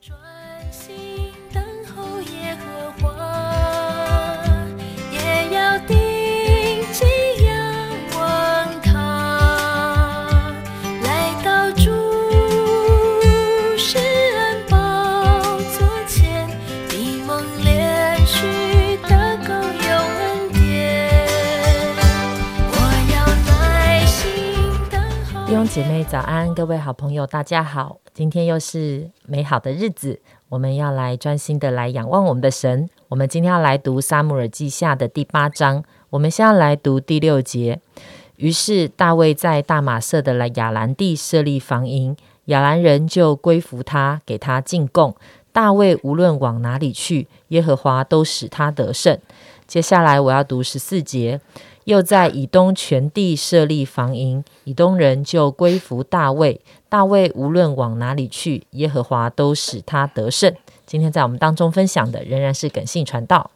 专心。弟兄姐妹早安，各位好朋友大家好，今天又是美好的日子，我们要来专心的来仰望我们的神。我们今天要来读撒母耳记下的第八章，我们先要来读第六节。于是大卫在大马色的来亚兰地设立防营，亚兰人就归服他，给他进贡。大卫无论往哪里去，耶和华都使他得胜。接下来我要读十四节，又在以东全地设立防营，以东人就归服大卫。大卫无论往哪里去，耶和华都使他得胜。今天在我们当中分享的仍然是耿信传道。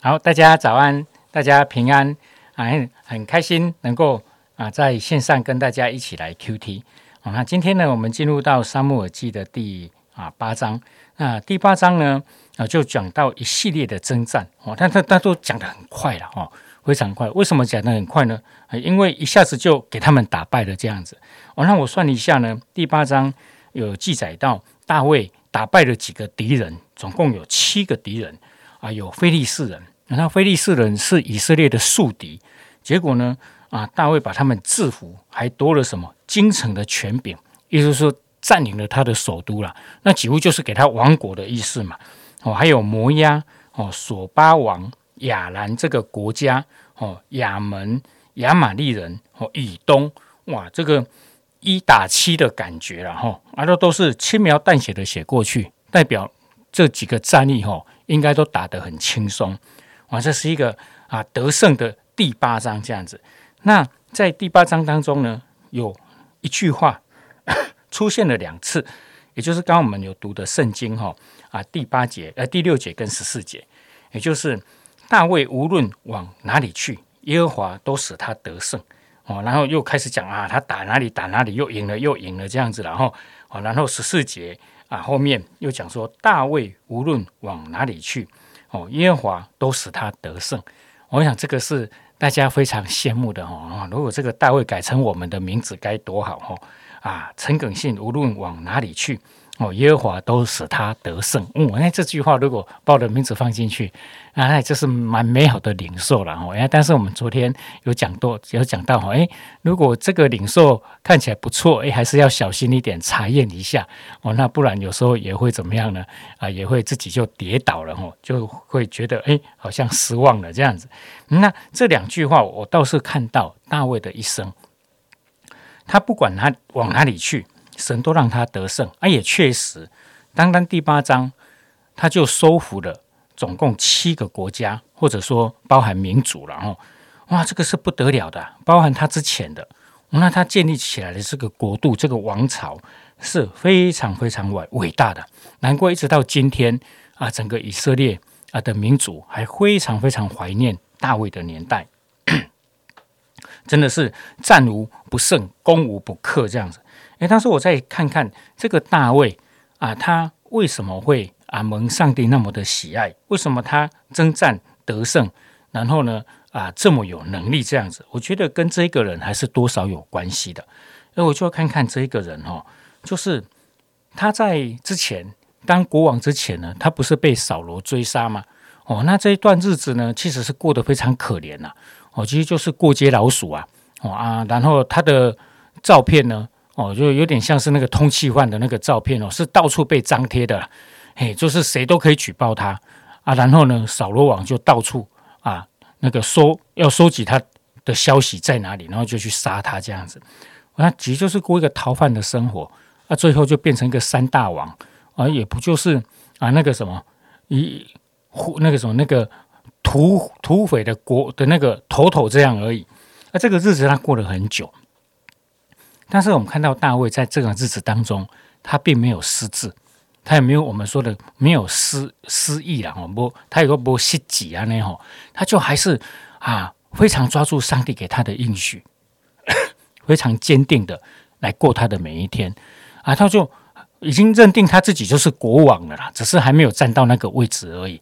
好，大家早安，大家平安啊，很开心能够啊在线上跟大家一起来 QT。好，那今天呢，我们进入到沙漠耳记的第啊八章。那第八章呢，啊就讲到一系列的征战哦，但他他都讲得很快了哦，非常快。为什么讲得很快呢？因为一下子就给他们打败了这样子。哦，那我算了一下呢，第八章有记载到大卫打败了几个敌人，总共有七个敌人啊，有非利士人。那非利士人是以色列的宿敌，结果呢，啊，大卫把他们制服，还夺了什么京城的权柄，也就是说占领了他的首都了。那几乎就是给他王国的意思嘛。哦，还有摩押哦，索巴王亚兰这个国家哦，亚门亚玛利人哦，以东哇，这个一打七的感觉了哈，啊，这都是轻描淡写的写过去，代表这几个战役哈，应该都打得很轻松。哇，这是一个啊得胜的第八章这样子。那在第八章当中呢，有一句话 出现了两次，也就是刚刚我们有读的圣经哈啊第八节呃第六节跟十四节，也就是大卫无论往哪里去，耶和华都使他得胜哦。然后又开始讲啊，他打哪里打哪里又赢了又赢了这样子，然后啊，然后十四节啊后面又讲说大卫无论往哪里去。哦，耶和华都使他得胜。我想这个是大家非常羡慕的哦。如果这个大卫改成我们的名字，该多好哦！啊，陈耿信无论往哪里去，哦，耶和华都使他得胜。嗯，那这句话如果把我的名字放进去，啊，那这是蛮美好的领受了哦。哎，但是我们昨天有讲到，有讲到哈，哎，如果这个领受看起来不错，哎，还是要小心一点，查验一下哦。那不然有时候也会怎么样呢？啊，也会自己就跌倒了哦，就会觉得哎，好像失望了这样子。那这两句话，我倒是看到大卫的一生。他不管他往哪里去，神都让他得胜。啊，也确实，单单第八章，他就收服了总共七个国家，或者说包含民族了。哦，哇，这个是不得了的，包含他之前的，那他建立起来的这个国度、这个王朝是非常非常伟伟大的。难怪一直到今天啊，整个以色列啊的民族还非常非常怀念大卫的年代。真的是战无不胜，攻无不克这样子。诶，当时我再看看这个大卫啊，他为什么会啊蒙上帝那么的喜爱？为什么他征战得胜，然后呢啊这么有能力这样子？我觉得跟这个人还是多少有关系的。那我就要看看这个人哦，就是他在之前当国王之前呢，他不是被扫罗追杀吗？哦，那这一段日子呢，其实是过得非常可怜呐。哦，其实就是过街老鼠啊，哦啊，然后他的照片呢，哦，就有点像是那个通缉犯的那个照片哦，是到处被张贴的，嘿，就是谁都可以举报他啊。然后呢，扫罗网就到处啊，那个收要收集他的消息在哪里，然后就去杀他这样子。那其实就是过一个逃犯的生活啊，最后就变成一个三大王啊，也不就是啊那个什么一那个什么那个。土土匪的国的那个头头这样而已，那这个日子他过了很久，但是我们看到大卫在这个日子当中，他并没有失志，他也没有我们说的没有失失意了，哦不，他有个不失己啊那吼，他就还是啊非常抓住上帝给他的应许，非常坚定的来过他的每一天。啊，他就已经认定他自己就是国王了啦，只是还没有站到那个位置而已。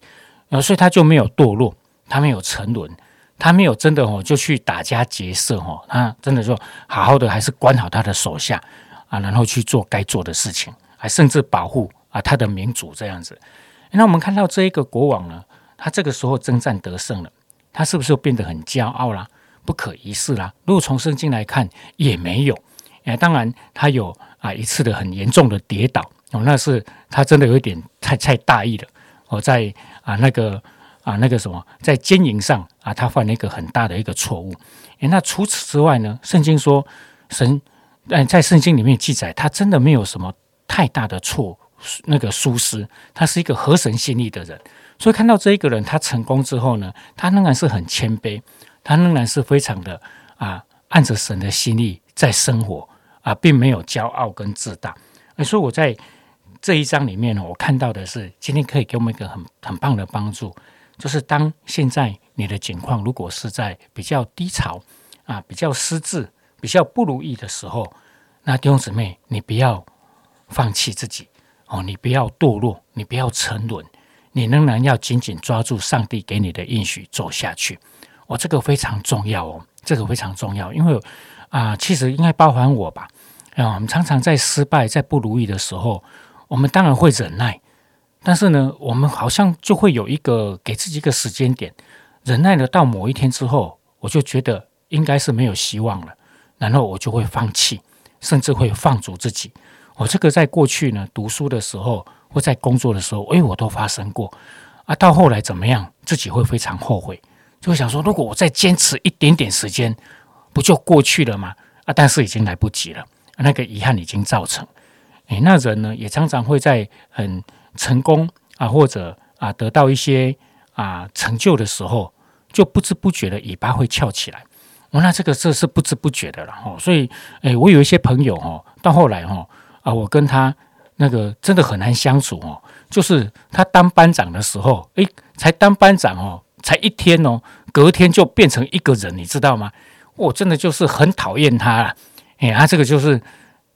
呃，所以他就没有堕落，他没有沉沦，他没有真的哦就去打家劫舍哦，他真的说好好的还是管好他的手下啊，然后去做该做的事情，还甚至保护啊他的民主这样子。那我们看到这一个国王呢，他这个时候征战得胜了，他是不是变得很骄傲啦？不可一世啦？如果从圣经来看，也没有。哎，当然他有啊一次的很严重的跌倒哦，那是他真的有一点太太大意了。哦，在啊那个啊那个什么，在经营上啊，他犯了一个很大的一个错误。诶，那除此之外呢？圣经说神，嗯，在圣经里面记载，他真的没有什么太大的错，那个疏失，他是一个合神心意的人。所以看到这一个人他成功之后呢，他仍然是很谦卑，他仍然是非常的啊，按着神的心意在生活啊，并没有骄傲跟自大。所以我在。这一章里面呢，我看到的是今天可以给我们一个很很棒的帮助，就是当现在你的境况如果是在比较低潮啊、比较失志、比较不如意的时候，那弟兄姊妹，你不要放弃自己哦，你不要堕落，你不要沉沦，你仍然要紧紧抓住上帝给你的应许走下去。哦，这个非常重要哦，这个非常重要，因为啊，其实应该包含我吧啊，我们常常在失败、在不如意的时候。我们当然会忍耐，但是呢，我们好像就会有一个给自己一个时间点，忍耐了到某一天之后，我就觉得应该是没有希望了，然后我就会放弃，甚至会放逐自己。我这个在过去呢，读书的时候或在工作的时候，哎，我都发生过啊。到后来怎么样，自己会非常后悔，就会想说，如果我再坚持一点点时间，不就过去了吗？啊，但是已经来不及了，那个遗憾已经造成。诶，那人呢，也常常会在很成功啊，或者啊得到一些啊成就的时候，就不知不觉的尾巴会翘起来。哦，那这个这是不知不觉的了哈。所以，诶，我有一些朋友哈，到后来哈啊，我跟他那个真的很难相处哦。就是他当班长的时候，诶，才当班长哦，才一天哦，隔天就变成一个人，你知道吗？我真的就是很讨厌他。诶，他这个就是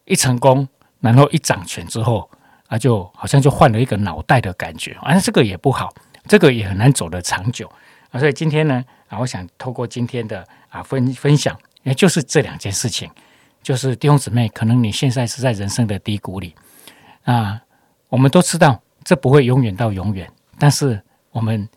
一成功。然后一掌权之后，啊，就好像就换了一个脑袋的感觉，啊，这个也不好，这个也很难走得长久啊。所以今天呢，啊，我想透过今天的啊分分享，也就是这两件事情，就是弟兄姊妹，可能你现在是在人生的低谷里啊，我们都知道这不会永远到永远，但是我们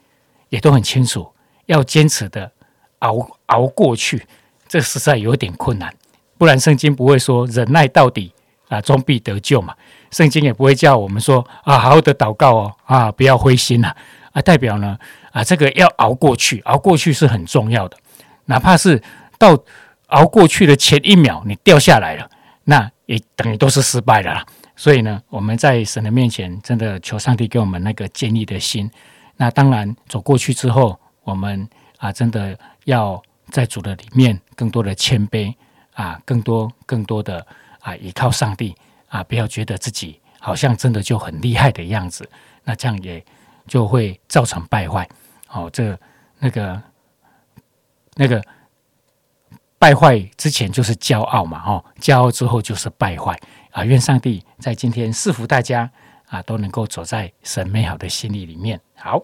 也都很清楚，要坚持的熬熬过去，这实在有点困难，不然圣经不会说忍耐到底。啊，终必得救嘛！圣经也不会叫我们说啊，好好的祷告哦，啊，不要灰心啊！啊，代表呢，啊，这个要熬过去，熬过去是很重要的。哪怕是到熬过去的前一秒你掉下来了，那也等于都是失败了啦。所以呢，我们在神的面前，真的求上帝给我们那个坚毅的心。那当然，走过去之后，我们啊，真的要在主的里面更多的谦卑啊，更多更多的。啊，依靠上帝啊，不要觉得自己好像真的就很厉害的样子，那这样也就会造成败坏。哦，这那个那个败坏之前就是骄傲嘛，哦，骄傲之后就是败坏啊。愿上帝在今天赐福大家啊，都能够走在神美好的心意里面。好，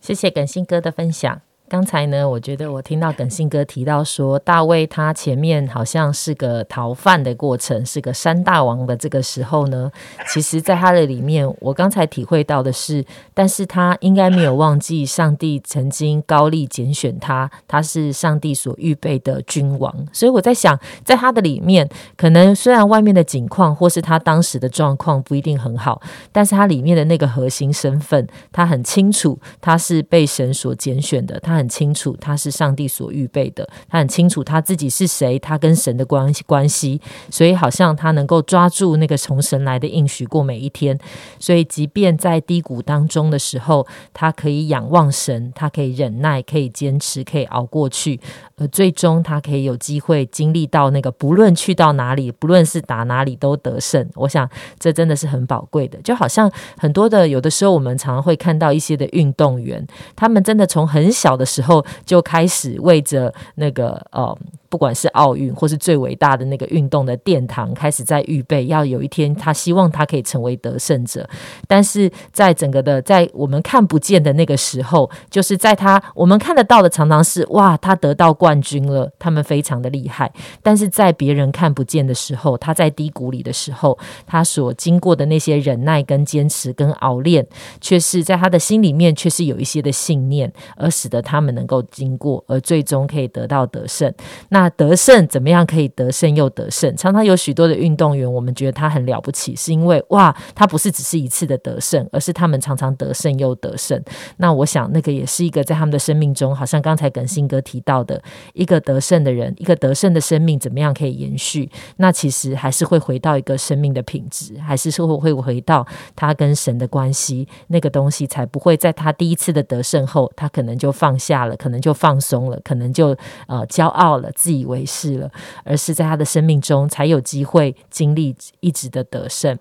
谢谢耿信哥的分享。刚才呢，我觉得我听到耿信哥提到说，大卫他前面好像是个逃犯的过程，是个山大王的这个时候呢，其实，在他的里面，我刚才体会到的是，但是他应该没有忘记上帝曾经高力拣选他，他是上帝所预备的君王。所以我在想，在他的里面，可能虽然外面的景况或是他当时的状况不一定很好，但是他里面的那个核心身份，他很清楚，他是被神所拣选的，他。很清楚他是上帝所预备的，他很清楚他自己是谁，他跟神的关系关系，所以好像他能够抓住那个从神来的应许过每一天。所以即便在低谷当中的时候，他可以仰望神，他可以忍耐，可以坚持，可以熬过去，而最终他可以有机会经历到那个不论去到哪里，不论是打哪里都得胜。我想这真的是很宝贵的，就好像很多的有的时候我们常常会看到一些的运动员，他们真的从很小的。时候就开始为着那个呃，不管是奥运或是最伟大的那个运动的殿堂，开始在预备，要有一天他希望他可以成为得胜者。但是在整个的在我们看不见的那个时候，就是在他我们看得到的常常是哇，他得到冠军了，他们非常的厉害。但是在别人看不见的时候，他在低谷里的时候，他所经过的那些忍耐、跟坚持、跟熬练，却是在他的心里面，却是有一些的信念，而使得他们能够经过，而最终可以得到得胜。那那得胜怎么样可以得胜又得胜？常常有许多的运动员，我们觉得他很了不起，是因为哇，他不是只是一次的得胜，而是他们常常得胜又得胜。那我想，那个也是一个在他们的生命中，好像刚才耿新哥提到的一个得胜的人，一个得胜的生命，怎么样可以延续？那其实还是会回到一个生命的品质，还是会会回到他跟神的关系，那个东西才不会在他第一次的得胜后，他可能就放下了，可能就放松了，可能就呃骄傲了，自以为是了，而是在他的生命中才有机会经历一直的得胜。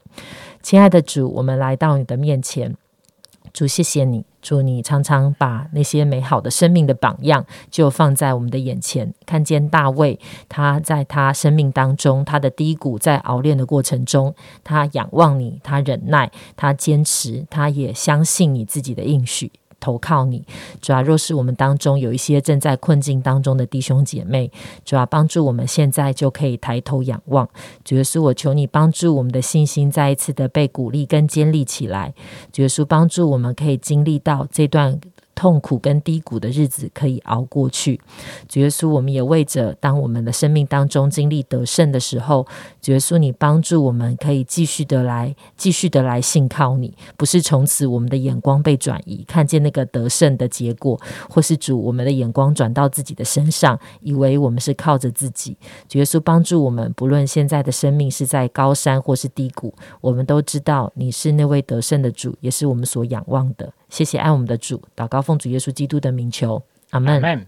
亲爱的主，我们来到你的面前，主谢谢你，主你常常把那些美好的生命的榜样就放在我们的眼前。看见大卫，他在他生命当中，他的低谷，在熬炼的过程中，他仰望你，他忍耐，他坚持，他也相信你自己的应许。投靠你，主要若是我们当中有一些正在困境当中的弟兄姐妹，主要帮助我们现在就可以抬头仰望。主耶稣，我求你帮助我们的信心再一次的被鼓励跟建立起来。主耶稣，帮助我们可以经历到这段。痛苦跟低谷的日子可以熬过去，主耶稣，我们也为着当我们的生命当中经历得胜的时候，主耶稣，你帮助我们可以继续的来，继续的来信靠你，不是从此我们的眼光被转移，看见那个得胜的结果，或是主我们的眼光转到自己的身上，以为我们是靠着自己。主耶稣帮助我们，不论现在的生命是在高山或是低谷，我们都知道你是那位得胜的主，也是我们所仰望的。谢谢爱我们的主，祷告奉主耶稣基督的名求，阿门。